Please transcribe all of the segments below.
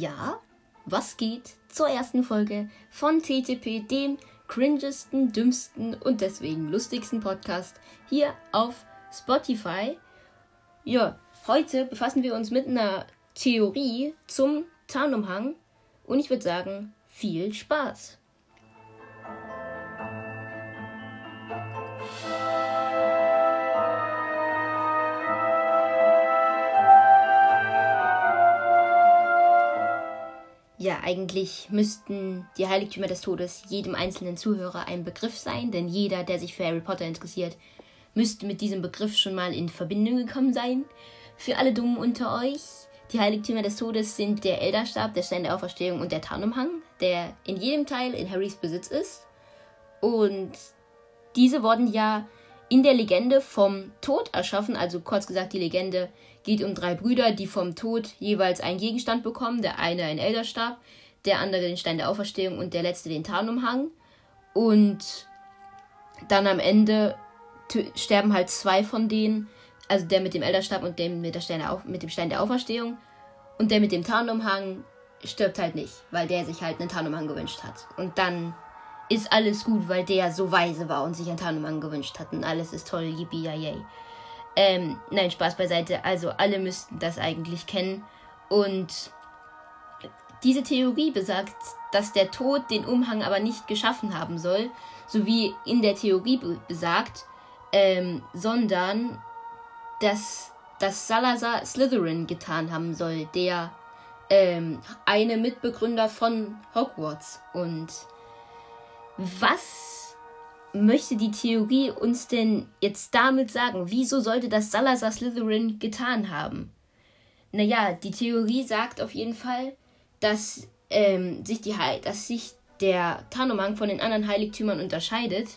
Ja, was geht zur ersten Folge von TTP, dem cringesten, dümmsten und deswegen lustigsten Podcast hier auf Spotify. Ja, heute befassen wir uns mit einer Theorie zum Tarnumhang und ich würde sagen, viel Spaß! Ja, eigentlich müssten die Heiligtümer des Todes jedem einzelnen Zuhörer ein Begriff sein, denn jeder, der sich für Harry Potter interessiert, müsste mit diesem Begriff schon mal in Verbindung gekommen sein. Für alle Dummen unter euch, die Heiligtümer des Todes sind der Elderstab, der Stein der Auferstehung und der Tarnumhang, der in jedem Teil in Harrys Besitz ist. Und diese wurden ja in der Legende vom Tod erschaffen, also kurz gesagt die Legende geht um drei Brüder, die vom Tod jeweils einen Gegenstand bekommen. Der eine einen Elderstab, der andere den Stein der Auferstehung und der letzte den Tarnumhang. Und dann am Ende sterben halt zwei von denen, also der mit dem Elderstab und dem mit, der Stein der mit dem Stein der Auferstehung. Und der mit dem Tarnumhang stirbt halt nicht, weil der sich halt einen Tarnumhang gewünscht hat. Und dann ist alles gut, weil der so weise war und sich einen Tarnumhang gewünscht hat. Und alles ist toll, yippie yay. Ähm, nein, Spaß beiseite. Also alle müssten das eigentlich kennen. Und diese Theorie besagt, dass der Tod den Umhang aber nicht geschaffen haben soll, so wie in der Theorie besagt, ähm, sondern dass das Salazar Slytherin getan haben soll, der ähm, eine Mitbegründer von Hogwarts. Und was möchte die Theorie uns denn jetzt damit sagen? Wieso sollte das Salazar Slytherin getan haben? Naja, die Theorie sagt auf jeden Fall, dass, ähm, sich, die, dass sich der Tarnumhang von den anderen Heiligtümern unterscheidet,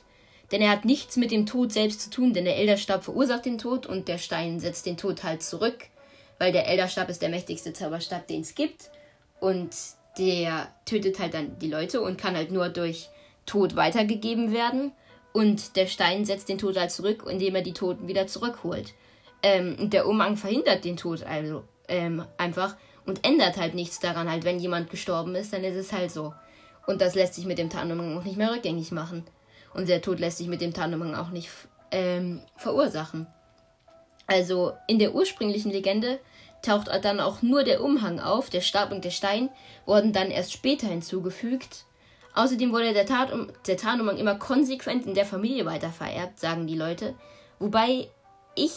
denn er hat nichts mit dem Tod selbst zu tun, denn der Elderstab verursacht den Tod und der Stein setzt den Tod halt zurück, weil der Elderstab ist der mächtigste Zauberstab, den es gibt und der tötet halt dann die Leute und kann halt nur durch Tod weitergegeben werden. Und der Stein setzt den Tod halt zurück, indem er die Toten wieder zurückholt. Ähm, und der Umhang verhindert den Tod also ähm, einfach und ändert halt nichts daran. Halt, wenn jemand gestorben ist, dann ist es halt so. Und das lässt sich mit dem Tarnumhang auch nicht mehr rückgängig machen. Und der Tod lässt sich mit dem Tarnumhang auch nicht ähm, verursachen. Also in der ursprünglichen Legende taucht dann auch nur der Umhang auf, der Stab und der Stein wurden dann erst später hinzugefügt. Außerdem wurde der, Tat der Tarnumhang immer konsequent in der Familie weitervererbt, sagen die Leute. Wobei ich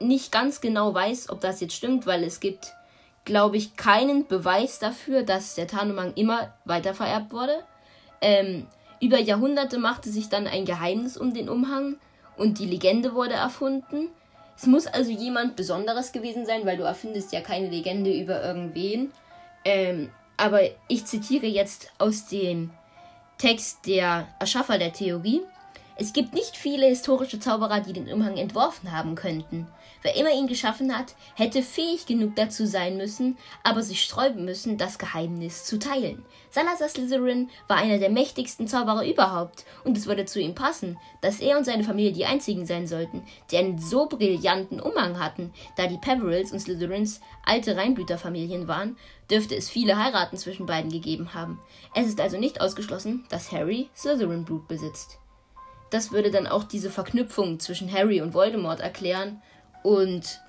nicht ganz genau weiß, ob das jetzt stimmt, weil es gibt, glaube ich, keinen Beweis dafür, dass der Tarnumhang immer weitervererbt wurde. Ähm, über Jahrhunderte machte sich dann ein Geheimnis um den Umhang und die Legende wurde erfunden. Es muss also jemand Besonderes gewesen sein, weil du erfindest ja keine Legende über irgendwen. Ähm, aber ich zitiere jetzt aus dem Text der Erschaffer der Theorie. Es gibt nicht viele historische Zauberer, die den Umhang entworfen haben könnten. Wer immer ihn geschaffen hat, hätte fähig genug dazu sein müssen, aber sich sträuben müssen, das Geheimnis zu teilen. Salazar Slytherin war einer der mächtigsten Zauberer überhaupt, und es würde zu ihm passen, dass er und seine Familie die einzigen sein sollten, die einen so brillanten Umhang hatten, da die Peverils und Slytherins alte Reinblüterfamilien waren, dürfte es viele Heiraten zwischen beiden gegeben haben. Es ist also nicht ausgeschlossen, dass Harry Slytherin-Blut besitzt. Das würde dann auch diese Verknüpfung zwischen Harry und Voldemort erklären und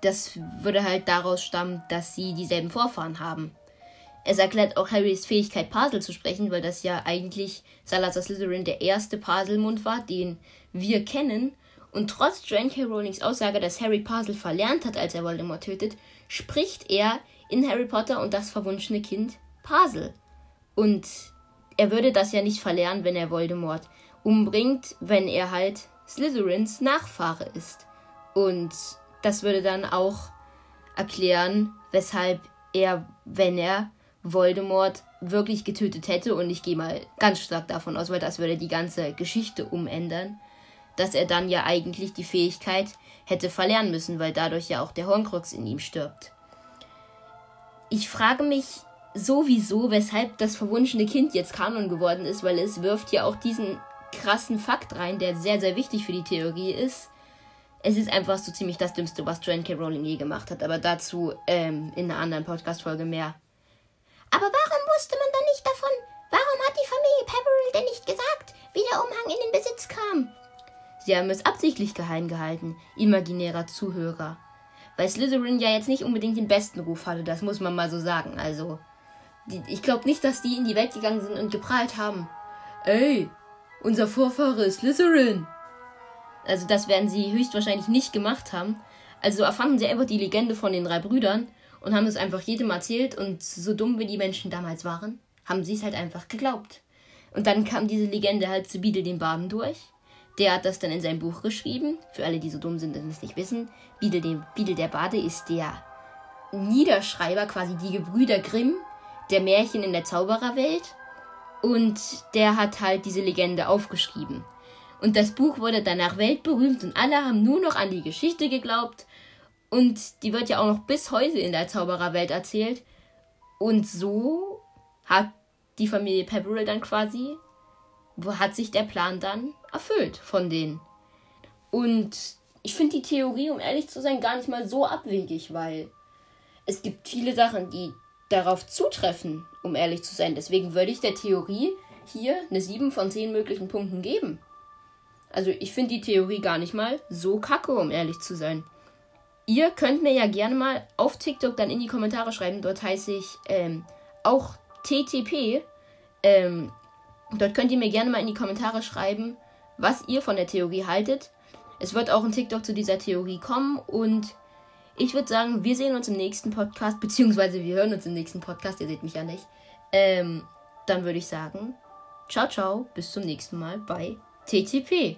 das würde halt daraus stammen, dass sie dieselben Vorfahren haben. Es erklärt auch Harrys Fähigkeit, Puzzle zu sprechen, weil das ja eigentlich Salazar Slytherin der erste Puzzlemund war, den wir kennen. Und trotz J.K. Rowlings Aussage, dass Harry Puzzle verlernt hat, als er Voldemort tötet, spricht er in Harry Potter und das verwunschene Kind Puzzle. Und er würde das ja nicht verlernen, wenn er Voldemort umbringt, wenn er halt Slytherins Nachfahre ist. Und das würde dann auch erklären, weshalb er, wenn er Voldemort wirklich getötet hätte, und ich gehe mal ganz stark davon aus, weil das würde die ganze Geschichte umändern, dass er dann ja eigentlich die Fähigkeit hätte verlernen müssen, weil dadurch ja auch der Horncrux in ihm stirbt. Ich frage mich sowieso, weshalb das verwunschene Kind jetzt Kanon geworden ist, weil es wirft ja auch diesen krassen Fakt rein, der sehr, sehr wichtig für die Theorie ist, es ist einfach so ziemlich das Dümmste, was Joanne K. Rowling je gemacht hat. Aber dazu ähm, in einer anderen Podcast-Folge mehr. Aber warum wusste man dann nicht davon? Warum hat die Familie Peveril denn nicht gesagt, wie der Umhang in den Besitz kam? Sie haben es absichtlich geheim gehalten, imaginärer Zuhörer. Weil Slytherin ja jetzt nicht unbedingt den besten Ruf hatte, das muss man mal so sagen. Also, ich glaube nicht, dass die in die Welt gegangen sind und geprahlt haben. Ey, unser Vorfahre ist Slytherin. Also, das werden sie höchstwahrscheinlich nicht gemacht haben. Also erfanden sie einfach die Legende von den drei Brüdern und haben es einfach jedem erzählt und so dumm wie die Menschen damals waren, haben sie es halt einfach geglaubt. Und dann kam diese Legende halt zu Biedel den Baden durch. Der hat das dann in sein Buch geschrieben. Für alle, die so dumm sind und es nicht wissen. Biedel, den, Biedel der Bade ist der Niederschreiber, quasi die Gebrüder Grimm, der Märchen in der Zaubererwelt. Und der hat halt diese Legende aufgeschrieben. Und das Buch wurde danach weltberühmt und alle haben nur noch an die Geschichte geglaubt. Und die wird ja auch noch bis heute in der Zaubererwelt erzählt. Und so hat die Familie Pepperell dann quasi, hat sich der Plan dann erfüllt von denen. Und ich finde die Theorie, um ehrlich zu sein, gar nicht mal so abwegig, weil es gibt viele Sachen, die darauf zutreffen, um ehrlich zu sein. Deswegen würde ich der Theorie hier eine 7 von 10 möglichen Punkten geben. Also ich finde die Theorie gar nicht mal so kacke, um ehrlich zu sein. Ihr könnt mir ja gerne mal auf TikTok dann in die Kommentare schreiben. Dort heiße ich ähm, auch TTP. Ähm, dort könnt ihr mir gerne mal in die Kommentare schreiben, was ihr von der Theorie haltet. Es wird auch ein TikTok zu dieser Theorie kommen und ich würde sagen, wir sehen uns im nächsten Podcast, beziehungsweise wir hören uns im nächsten Podcast, ihr seht mich ja nicht. Ähm, dann würde ich sagen, ciao, ciao, bis zum nächsten Mal bei TTP.